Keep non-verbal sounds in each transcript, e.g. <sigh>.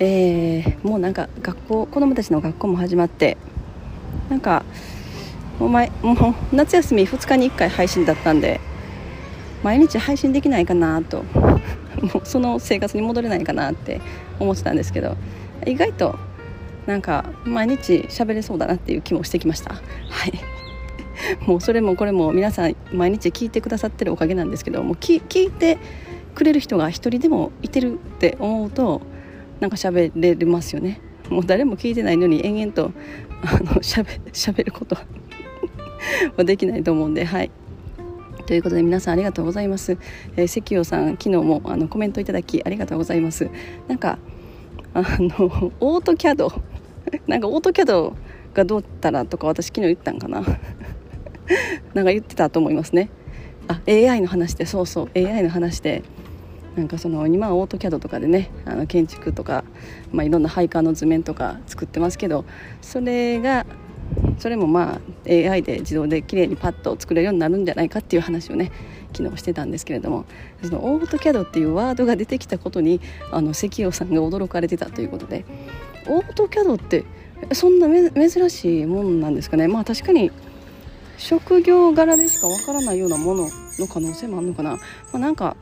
えー、もうなんか学校子供たちの学校も始まってなんかもう前もう夏休み2日に1回配信だったんで毎日配信できないかなともうその生活に戻れないかなって思ってたんですけど意外となんか毎日喋れそうだなっていう気もしてきました。はい。もうそれもこれも皆さん毎日聞いてくださってるおかげなんですけども聞いてくれる人が一人でもいてるって思うとなんか喋れますよね。もう誰も聞いてないのに延々とあのしゃべしゃべること <laughs> はできないと思うんではい。ということで皆さんありがとうございます、えー、関陽さん昨日もあのコメントいただきありがとうございます。なんかあのオートキャドなんかオートキャドがどうったらとか私昨日言ったんかな。なんか言ってたと思いますね。あ AI の話でそうそう AI の話でなんかその今オートキャドとかでねあの建築とか、まあ、いろんな配管の図面とか作ってますけどそれがそれもまあ AI で自動で綺麗にパッと作れるようになるんじゃないかっていう話をね昨日してたんですけれどもそのオートキャドっていうワードが出てきたことにあの関陽さんが驚かれてたということでオートキャドってそんな珍しいもんなんですかね？まあ確かに職業柄でしかわからないようなものの可能性もあるのかな、まあ、なんか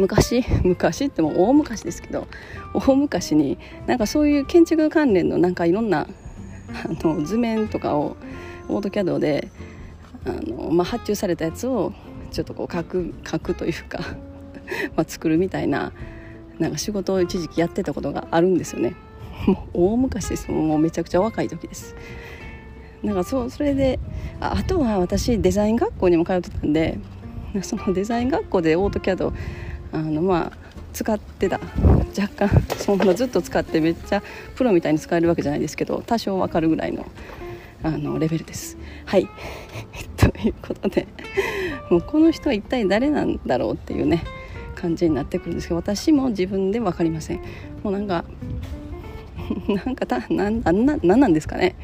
昔 <laughs> 昔っても大昔ですけど大昔になんかそういう建築関連のなんかいろんな <laughs> あの図面とかをオートキャドであの、まあ、発注されたやつをちょっとこう書く書くというか <laughs> まあ作るみたいななんか仕事を一時期やってたことがあるんですよね。もう大昔ですもうめちゃくちゃ若い時です。なんかそうそれでああとは私デザイン学校にも通ってたんでそのデザイン学校でオートキャドあのまあ使ってた。若干 <laughs> そんなずっと使ってめっちゃプロみたいに使えるわけじゃないですけど多少わかるぐらいのあのレベルです。はい。<laughs> ということでもうこの人は一体誰なんだろうっていうね感じになってくるんですけど私も自分で分かりません。もうなんか <laughs> なんかたなんなんなんなんですかね。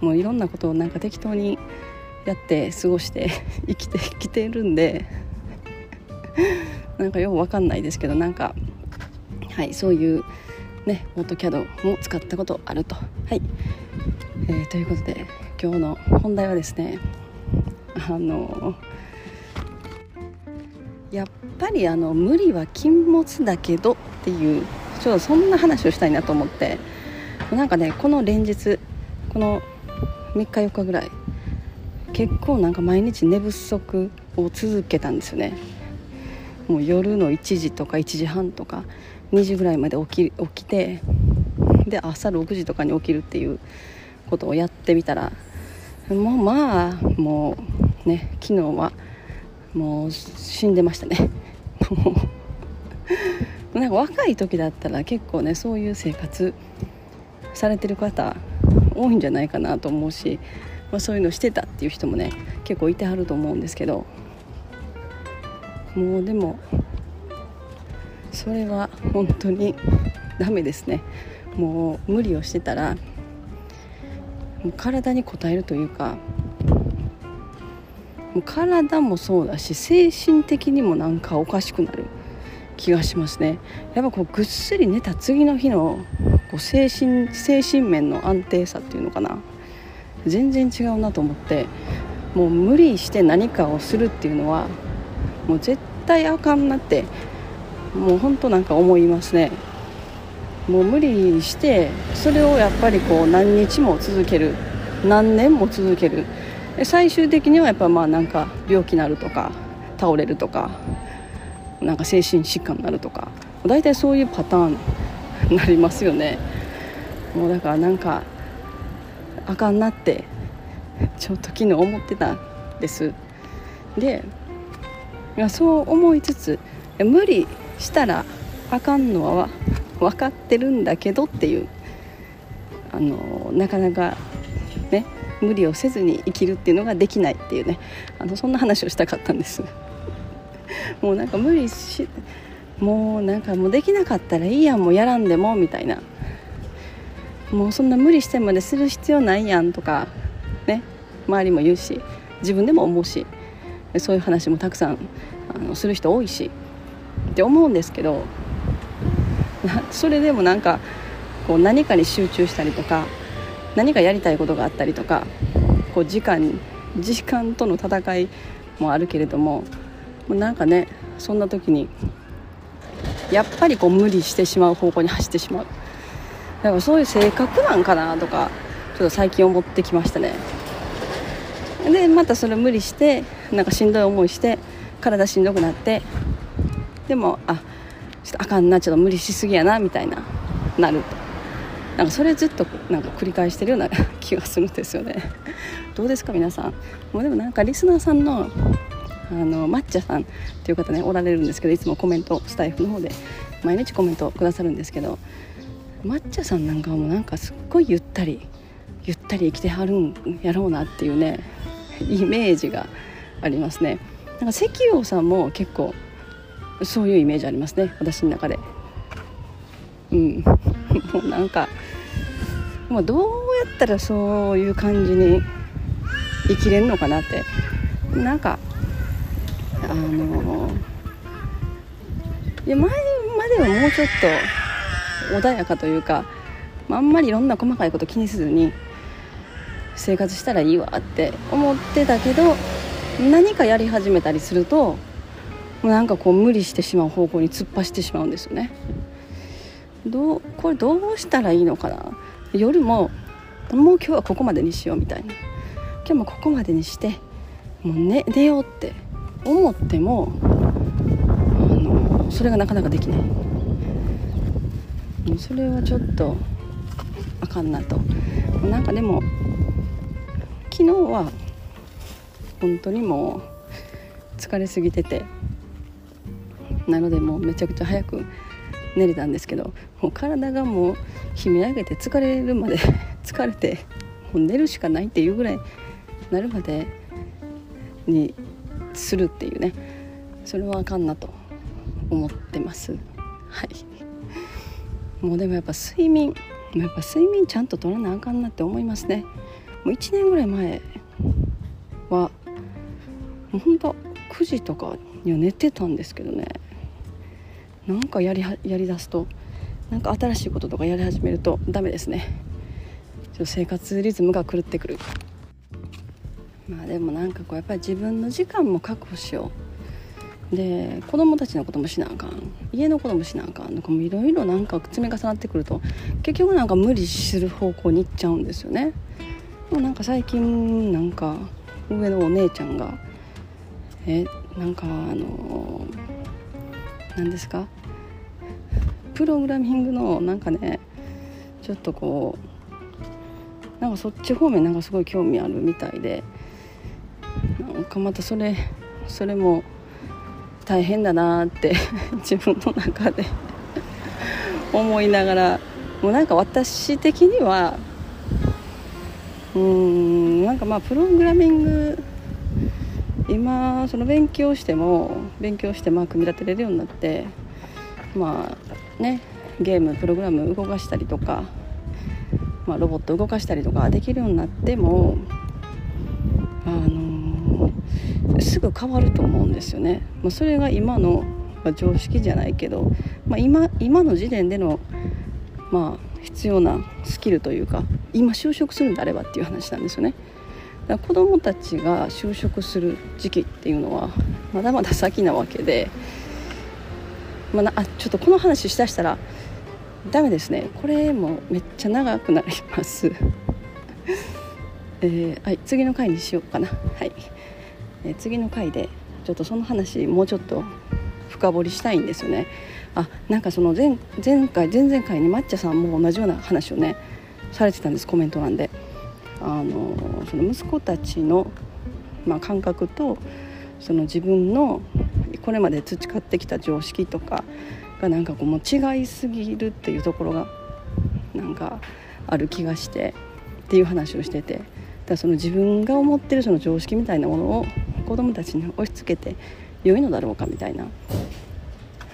もういろんなことをなんか適当にやって過ごして生きてきてるんで。なんかよくわかんないですけどなんかはいそういうねオートキャドも使ったことあると。はい、えー、ということで今日の本題はですねあのやっぱりあの無理は禁物だけどっていうちょっとそんな話をしたいなと思ってなんかねこの連日この3日4日ぐらい結構なんか毎日寝不足を続けたんですよね。もう夜の1時とか1時半とか2時ぐらいまで起き起きてで朝6時とかに起きるっていうことをやってみたらもうまあもうね昨日はもう死んでましたね。<laughs> なんか若い時だったら結構ねそういう生活されてる方多いんじゃないかなと思うし、まあ、そういうのしてたっていう人もね結構いてはると思うんですけどもうでもそれは本当にダメですね。もう無理をしてたらもう体に応えるというかもう体もそうだし精神的にもなんかおかしくなる気がしますね。やっぱこうぐっすり寝た次の日のこう精神精神面の安定さっていうのかな。全然違うなと思ってもう無理して何かをするっていうのはもう絶対あかんなってもうほんとなんか思いますね。もう無理してそれをやっぱりこう何日も続ける何年も続ける。最終的にはやっぱまあなんか病気になるとか倒れるとかなんか精神疾患になるとか大体そういうパターンに <laughs> なりますよね。もうだからなんかあかんなってちょっと昨日思ってたんです。でいやそう思いつつ無理したらあかんのは分かってるんだけどっていうあのなかなかね無理をせずに生きるっていうのができないっていうね。あのそんな話をしたかったんです。<laughs> もうなんか無理しもうなんかもうできなかったらいいやんもうやらんでもみたいな。もうそんな無理してまでする必要ないやんとかね周りも言うし自分でも思うし。そういう話もたくさんあのする人多いしって思うんですけど <laughs> それでもなんかこう何かに集中したりとか何かやりたいことがあったりとかこう時間時間との戦いもあるけれどもなんかねそんな時にやっぱりこう無理してしまう方向に走ってしまう。だからそういう性格なんかなとかちょっと最近思ってきましたね。でまたそれ無理してなんかしんどい思いして体しんどくなってでもあちょっとあかんなちょっと無理しすぎやなみたいななると。なんかそれずっとなんか繰り返してるような <laughs> 気がするんですよね。どうですか皆さん。もうでもなんかリスナーさんのあの抹茶さんっていう方ねおられるんですけどいつもコメントスタイフの方で毎日コメントくださるんですけど抹茶さんなんかもなんかすっごいゆったりゆったり生きてはるんやろうなっていうねイメージがありますね。なんか石王さんも結構そういうイメージありますね。私の中で。うん。<laughs> もうなんか、まあ、どうやったらそういう感じに生きれるのかなって。なんかあのいや前まではもうちょっと穏やかというか、ま、あんまりいろんな細かいこと気にせずに生活したらいいわって思ってたけど何かやり始めたりするともうなんかこう無理してしまう方向に突っ走ってしまうんですよね。どうこれどうしたらいいのかな。夜ももう今日はここまでにしようみたいな。今日もここまでにしてもう、ね、寝ようって思ってもあのそれがなかなかできない。もうそれはちょっとあかんなと。なんかでも昨日は本当にもう疲れすぎてて。なのでもうめちゃくちゃ早く寝れたんですけどもう体がもう悲鳴上げて疲れるまで <laughs> 疲れてもう寝るしかないっていうぐらいなるまでにするっていうね。それはあかんなと思ってます。はい。もうでもやっぱ睡眠やっぱ睡眠ちゃんと取らなあかんなって思いますね。もう1年ぐらい前はもうほんと9時とかには寝てたんですけどね。なんかやりやりだすとなんか新しいこととかやり始めるとダメですね。ちょっと生活リズムが狂ってくる。まあでもなんかこうやっぱり自分の時間も確保しよう。で子供たちのこともしなあかん。家のこともしなあかんとかもいろいろなんか積み重なってくると結局なんか無理する方向に行っちゃうんですよね。もうなんか最近なんか上のお姉ちゃんがえなんかあの何ですか？プログラミングのなんかねちょっとこうなんかそっち方面なんかすごい興味あるみたいでなんかまたそれそれも大変だなって <laughs> 自分の中で <laughs> 思いながらもうなんか私的にはうーんなんかまあプログラミング今その勉強しても勉強してまあ組み立てれるようになってまあねゲームプログラム動かしたりとか、まあ、ロボット動かしたりとかできるようになってもあのー、すぐ変わると思うんですよね。まあ、それが今の、まあ、常識じゃないけど、まあ、今今の時点での、まあ、必要なスキルというか今就職するんであればっていう話なんですよね。子どもたちが就職する時期っていうのはまだまだ先なわけで、まあ、あちょっとこの話しだしたらダメですね。これもめっちゃ長くなります。えー、はい、次の回にしようかな。はい、えー、次の回でちょっとその話もうちょっと深掘りしたいんですよね。あなんかその前前回前々回に抹茶さんも同じような話をねされてたんですコメント欄で。あのその息子たちの、まあ、感覚とその自分のこれまで培ってきた常識とかがなんかこうもう違いすぎるっていうところがなんかある気がしてっていう話をしててだその自分が思ってるその常識みたいなものを子供たちに押し付けて良いのだろうかみたいな。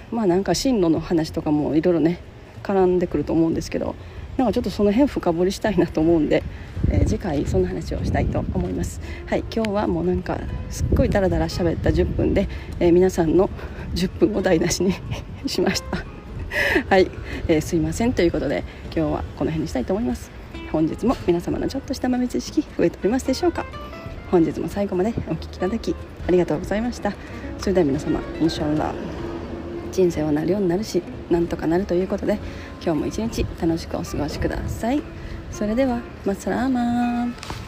まあなんか進路の話とかもいろいろね絡んでくると思うんですけどなんかちょっとその辺深掘りしたいなと思うんで、えー、次回そんな話をしたいと思います。はい今日はもうなんかすっごいダラダラ喋った10分で、えー、皆さんの10分を台無しにしました。<laughs> はい、えー、すいませんということで今日はこの辺にしたいと思います。本日も皆様のちょっとした豆知識増えておりますでしょうか。本日も最後までお聴きいただきありがとうございました。それでは皆様インシャンラー。人生はなるようになるしなんとかなるということで今日も一日楽しくお過ごしください。それではマッサラーマン。